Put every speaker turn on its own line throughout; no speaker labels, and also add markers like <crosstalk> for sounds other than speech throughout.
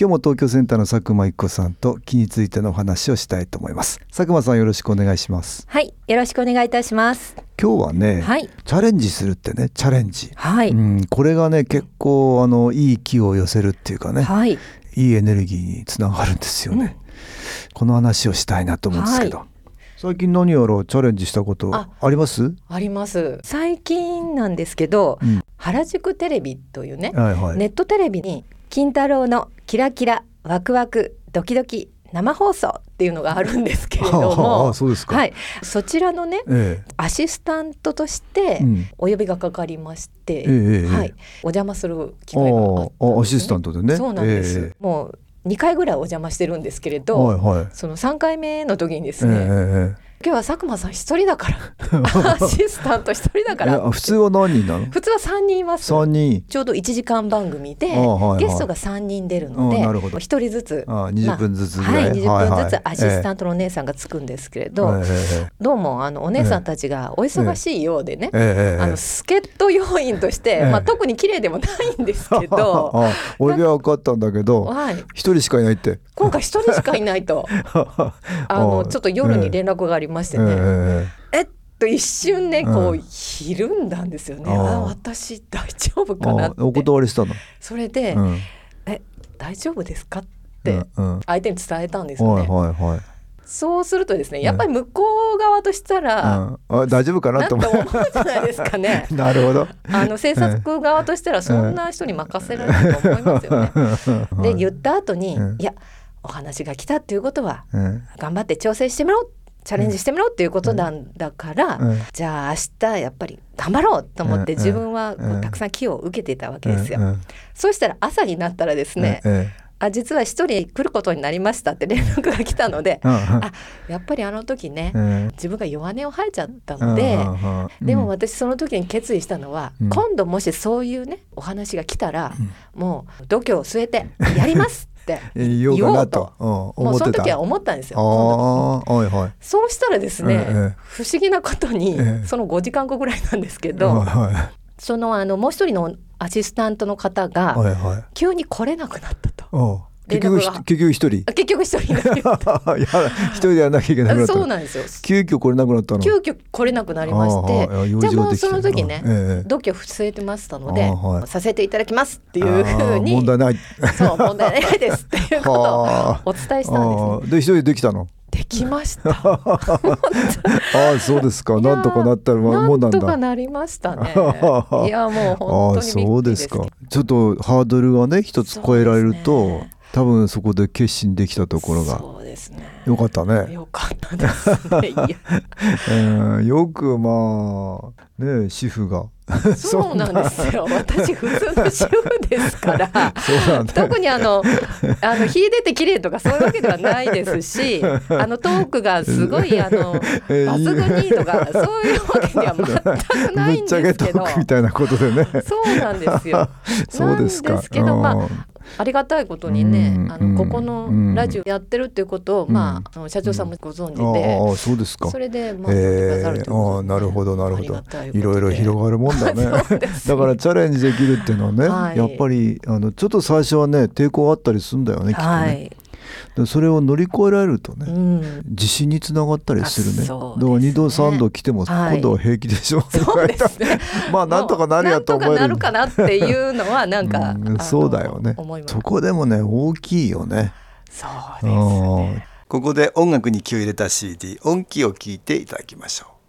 今日も東京センターの佐久間一子さんと気についてのお話をしたいと思います。佐久間さんよろしくお願いします。
はい、よろしくお願いいたします。
今日はね、
はい。
チャレンジするってねチャレンジ、
はい、
うん、これがね結構あのいい気を寄せるっていうかね、
はい、
いいエネルギーにつながるんですよね、この話をしたいなと思うんですけど、
は
最近何やらチャレンジしたこと
あ。
あります？
あります。最近なんですけど、
うん。
原宿テレビというね、
はいはい、
ネットテレビに金太郎のキラキラワクワクドキドキ生放送っていうのがあるんですけれども。<laughs> はい、そちらのね
え
アシスタントとして
うん。
お呼びがかかりまして、
えええ
はい、お邪魔する機
え
会があったんです、ね、
アシスタントでね。
そうなんです、
え
もう2回ぐらいお邪魔してるんですけれ
え
ど、
はいはい。
その3回目の時にです
ええ
ね、
ええ
今日は佐久間さん一人だから。<laughs> アシスタント一人だか
ええ
ら
あ普通は何人なの？
普通は3人います
三人。
ちょうど1時間番組で、
あはいはい。
ゲストが3人出るので
あなるほど。
1人ずつ。
あ20分ずつぐらい、
はい、20分ずつアシスタ
ン
ントのお姉さんがつくんですけれど、
ええ。え
どうもあのお姉さんたちがお忙しいようでね、
ええ。ええ。
あの助っ人要員として、
ええ。
まあ、特に綺麗でもないんですけど、<laughs>
あ俺が分かったんだけど
はい、
一人しかいないって。
今回一人しかいないと。<laughs> あのちょっと夜に連絡がありましてね、
え
えっと一瞬ねこ
う
うひるんだんですよね、
あ
私大丈夫
え
かなって。
あお断りしたの、
それで、
うん。
え大丈夫ですかって
うんうん。
相手に伝えたんですよね、
はいはいはい。
そうするとですねやっぱり向こう側としたら、
うん、あ大丈夫かなと思
う。じゃないですかね。
う <laughs> なるほど。
あの制作側としたらそんな人に任せられると思いますよね。で言った後に、
うん。
いやお話が来たっていうことは
うん。
頑張って調整してみろチャレンジしてみろっていうことなんだから、
うん。
じゃあ明日やっぱり頑張ろうと思って
うん。
自分はこ
う
うん。たくさん気を受けていたわけですよ。そうしたら朝になったらですね、
え
あ実は一人来ることになりましたって連絡が来たので、
えうん。
あやっぱりあの時ね、
うん。
自分が弱音を吐いちゃったので、
うん。
でも私その時に決意したのは、
うん。
今度もしそういうねお話が来たら、もう度胸を据えてやりますって
言おうと。うん
もうその時は思ったんですよ。
はいはい。
そうしたらですね、
ええ
不思議なことに、
ええ。
その5時間後ぐらいなんですけど、そのあのもう一人のアシスタントの方が、急に来れなくなったと。
結局結局一人。
あ結局一人 <laughs>
一人でやらなきゃいけなくな
た
った
そうなんですよ。
急遽来れなくなったの。
急遽来れなくなりまして。じゃあもうその時ね、
ええ。
度胸を据えてましたので、させていただきますっていうふう
あ
に
ー問題ない。
そう問題ないですっていうことを
はあ
お伝えしたんですね。
で一人でできたの？
できました。<laughs>
ああそうですか。なんとかなったらもんなんだ
なんとかなりましたね。いやもう
ああ
本当にびっくりです。
そうですか。ちょっとハードルがね一つ超えられると、多分そこで決心できたところが
そうですね。
よかったね、
よかったですね。いや
うん <laughs> よくまあね主婦が
そうなんですよ。<laughs> 私普通の主婦ですから。
そうなんだ
特にあのあの秀でて綺麗とかそういうわけではないですし <laughs> あのトークがすごいあの
えー
抜群にいいとかそういうわけでは全くないん
ぶっちゃけト
ですけど
ークみたいなことでね
そうなんですよ。
そうですか
けどまあありがたいことにね、
うん
あのここ
うん。
のラジオやってるっていうことを、
うん。
まああの社長さんもご存知
あ
で、
ああそうですか。
それでまあ、え
ええああなるほどなるほど。いろいろ
が
広がるもんだ <laughs> ね。だからチャレンジできるっていうのはね、
はい。
やっぱりあのちょっと最初はね抵抗あったりするんだよねきっとね、
はい、
でそれを乗り越えられるとね、
うん、
自信につながったりするね。だから
ですね。
2度3度来ても
はい
今度は平気でしょ、
そうです。ね。<laughs>
まあなんとかなるやと思える。
なんとかなるかなっていうのはなんか、
そうだよね。そこでもね大きいよね。
そうですね。
ここで音楽に気を入れた CD 音気を聞いていただきましょう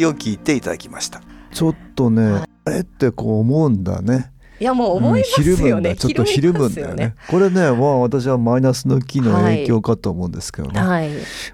音気を聞いていただきました
ちょっとね、あれってこう思うんだね。
いやもう思いますよね。
んだ <laughs> ちょっとひるむんだよね。これね、まあ私はマイナスの気の影響かと思うんですけどね。
はい。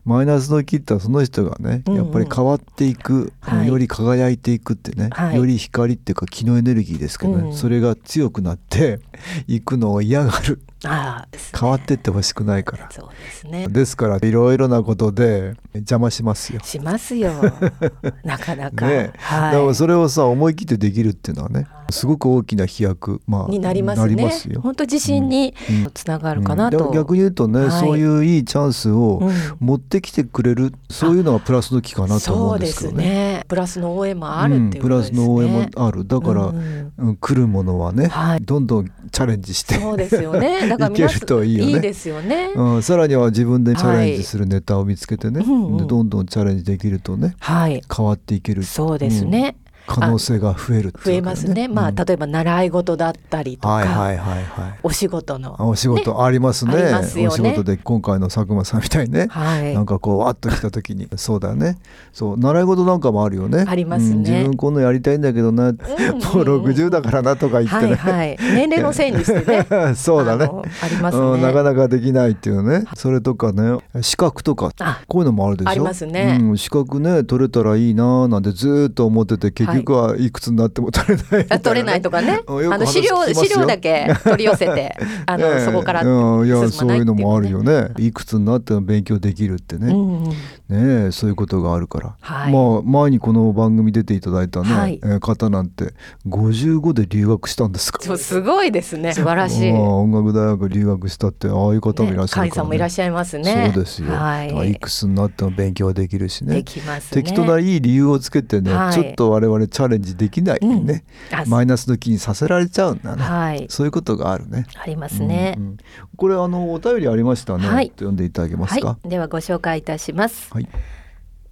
マイナスの気ってその人がね、
うんうん
やっぱり変わっていく、
はい
より輝いていくってね、
はい
より光っていうか気のエネルギーですけどね、
うん
それが強くなっていくのを嫌がる
あね
変わってってほしくないから。
そうですね。
ですからいろいろなことで邪魔しますよ。
しますよ。<laughs> なかなか。
ね
はい。
だからそれをさ思い切ってできるっていうのはねすごく大きな飛躍、まあ、
になりますね。
なりますよ。
本当自信に
うん
つながるかなと。
うん逆に言うとね、
はい
そういういいチャンスを
うん
持ってきてくれる、そういうのがプラスの気かなと思
そううんで
ですけどね。
すね。プラスの応援もあるっていう
プラス。の応援もあるだから、
うんうん
うん来るものはね、
はい
どんどんチャレンジして、
そうですよね。<laughs> だから
いけるといいよね
いいですよね。
うん、さらには自分でチャレンジするネタを見つけてね、
はいうんうん
でどんどんチャレンジできるとね
はい。
変わっていける
そうですね。
可能性が増えるって
増えますね。まあ
うん
例えば習い事だったりとか、
はいはいはいはい。
お仕事の。
あお仕事ありますね。
ありますよね。
お仕事で今回の佐久間さんみたいにね、<laughs>
はい。
なんかこうわっと来た時にそうだよね。そう習い事なんかもあるよね。
ありますね。
うん自分こんのやりたいんだけどな、もう60だからなとか言って
はい
ね、
はい。年齢のせいにしてね。<laughs>
そうだね。
あります
うん、なか
ね。
なかできないっていうね。それとかね資格とか
あ
こういうのもあるでしょ？
ありますね。
うん、資格ね取れたらいいなーなんてずーっと思ってて結局はい。くつになっても取れないね、
あ取れないとかね。あの資料資料だけ取り寄せて、<laughs> あの、
ええ。
そこから進まないいう
そうのもあるよ
ね。
ねいくつになっても勉強できるってね、
うん。うん
ねえそういうことがあるから、
はい。
まあ前にこの番組出ていただいたね、
はい。
えー方なんて55で留学したんですか
そうすごいですね。素晴らしい。
音楽大学留学したってああいう方もいらっしゃるから、ね。
ねさんもいらっしゃいますね。
そうですよ、
はい。
いくつになっても勉強はできるしね。
できますね。
適当ないい理由をつけてね、
はい。
ちょっと我々チャレンジできないね、
あ
マイナスの気にさせられちゃうんだね、
はい。
そういうことがあるね。
ありますね。
うん。うん。これあのお便りありましたね、
はい。
読んでいただけますか？
はい。ではご紹介いたします。
はい、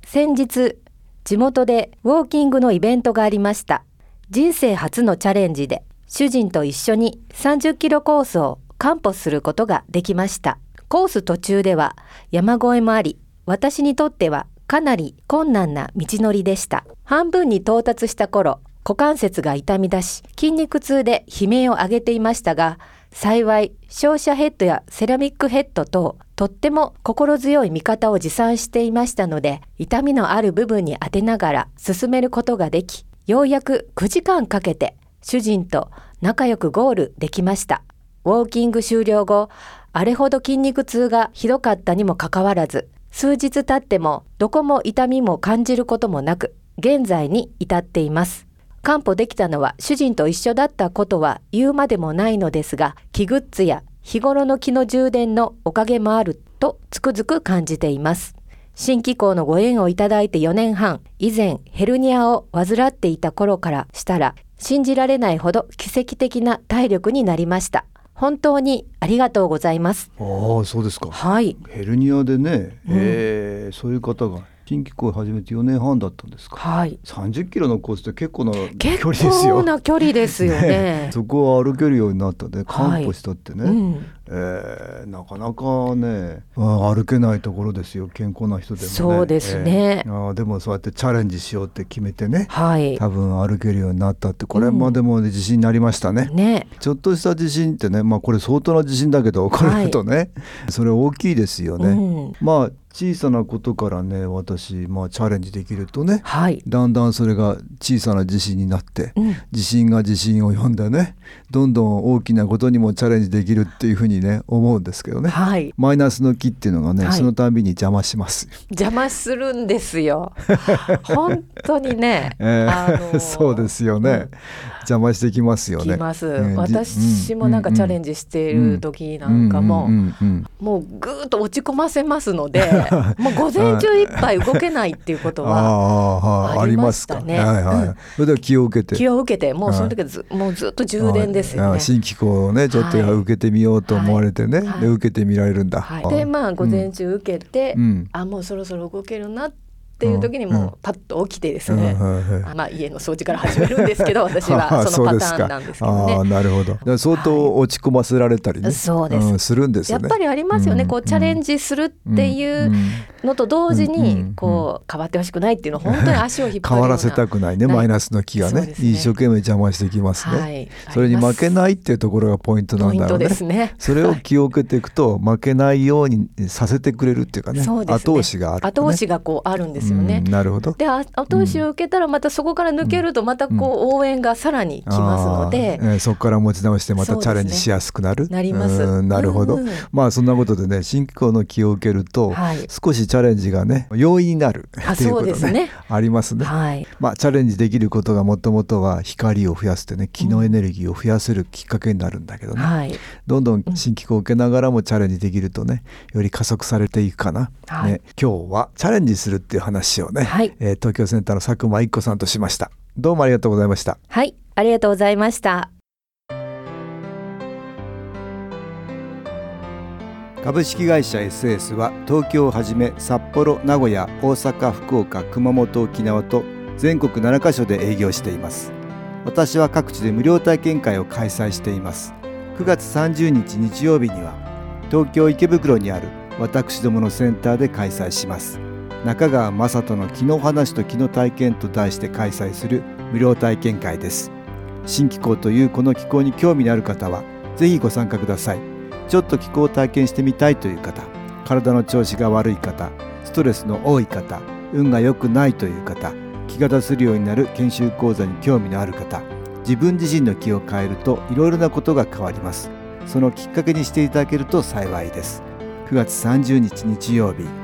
先日地元でウォーキングのイベントがありました。人生初のチャレンジで主人と一緒に30キロコースを完歩することができました。コース途中では山越えもあり私にとってはかなり困難な道のりでした。半分に到達した頃股関節が痛み出し筋肉痛で悲鳴を上げていましたが幸い照射ヘッドやセラミックヘッド等とっても心強い味方を持参していましたので痛みのある部分に当てながら進めることができようやく9時間かけて主人と仲良くゴールできました。ウォーキング終了後あれほど筋肉痛がひどかったにもかかわらず数日経ってもどこも痛みも感じることもなく現在に至っています。完歩できたのは主人と一緒だったことは言うまでもないのですが気グッズや日頃の気の充電のおかげもあるとつくづく感じています。新機構のご縁をいただいて4年半以前ヘルニアを患っていた頃からしたら信じられないほど奇跡的な体力になりました。本当にありがとうございます。
ああそうですか。
はい。
ヘルニアでね、
うん。
えーそういう方が新機構を始めて4年半だったんですか。
はい。
30キロのコースって結構な距離
結
ですよ。
構な距離ですよ <laughs> ね。
そこを歩けるようになったで完歩したってね、
うん
えーなかなかねあ歩けないところですよ。健康な人でもね。
そうですね。
えー。あーでもそうやってチャレンジしようって決めてね。
はい。
多分歩けるようになったって。これまでも自信になりましたね、
ね。
ちょっとした自信ってねまあこれ相当な自信だけどこれだとね、それ大きいですよね、
うん。
まあ小さなことからね私、まあ、チャレンジできるとね
はい。
だんだんそれが小さな自信になって、
うん。
自信が自信を呼んでねどんどん大きなことにもチャレンジできるっていうふうにね思うんですけどね、
はい。
マイナスの気っていうのがね、
はい。
そのたんびに邪魔します。
邪魔するんですよ。<laughs> 本当にね、
えー
あのー
そうですよね、邪魔してきますよね。
きます、
うんじ
私もなんかチャレンジしている時なんかも、
うんうんうんうん
もうぐーっと落ち込ませますので <laughs> もう午前中いっぱい動けないっていうこと
あ
は
あ
りま。したね。
はいはい。
うん。
それでは気を受けて。
気を受けてもうその時はず,、もうずっと充電ですよね。
あ新機構をねちょっと
はい。
受けてみようと思われてね、
はい。
で受けてみられるんだ。
はい、でまあ午前中受けて、
うん。
あもうそろそろ動けるなってっていう時にもうパッと起きてですね、まあ家の掃除から始めるんですけど <laughs> 私はそのパターンなんですけど
ああ
ね。
なるほど。相当落ち込ませられたりね、
そうです。
んするんですよね。
やっぱりありますよね、
うん
こうチャレンジするっていうのと同時にこう変わってほしくないっていうのは本当に足を引っ張る
変わらせたくないね。マイナスの気がね。一生懸命邪魔してきますね、
はい。
それに負けないっていうところがポイントなんだろうね。
ですね。
それを気を受けていくと負けないようにさせてくれるっていうかね。後押しがある、ね、
後押しがこうあるんですよね。
うん。なるほど。
であ後押しを受けたらまたそこから抜けるとまたこう応援がさらにきますので。
あーえーそこから持ち直してまたチャレンジしやすくなる。
なります。
うんなるほど、
うん
まあそんなことでね新機構の気を受けると、
はい。
少しチャレンジがね容易になる
あ
っていうことね
ね。
ありますね。
はい。
まあ、チャレンジできることがもともとは光を増やすってね気のエネルギーを増やせるきっかけになるんだけどね、
はい。
どんどん。新機構を受けながらもチャレンジできるとねより加速されていくかな、
はい。
ね、今日はチャレンジするっていう話をね、
はい。
えー東京センターの佐久間一子さんとしました。どうもありがとうございました。
はい。ありがとうございました。
株式会社 SS は東京をはじめ札幌名古屋大阪福岡熊本沖縄と全国7カ所で営業しています。私は各地で無料体験会を開催しています。9月30日日曜日には東京池袋にある私どものセンターで開催します中川雅人の気の話と気の体験と題して開催する無料体験会です。新気候というこの気候に興味のある方はぜひご参加ください。ちょっと気候を体験してみたいという方体の調子が悪い方ストレスの多い方運が良くないという方気が出せるようになる研修講座に興味のある方自分自身の気を変えるといろいろなことが変わります。そのきっかけにしていただけると幸いです。9月30日日曜日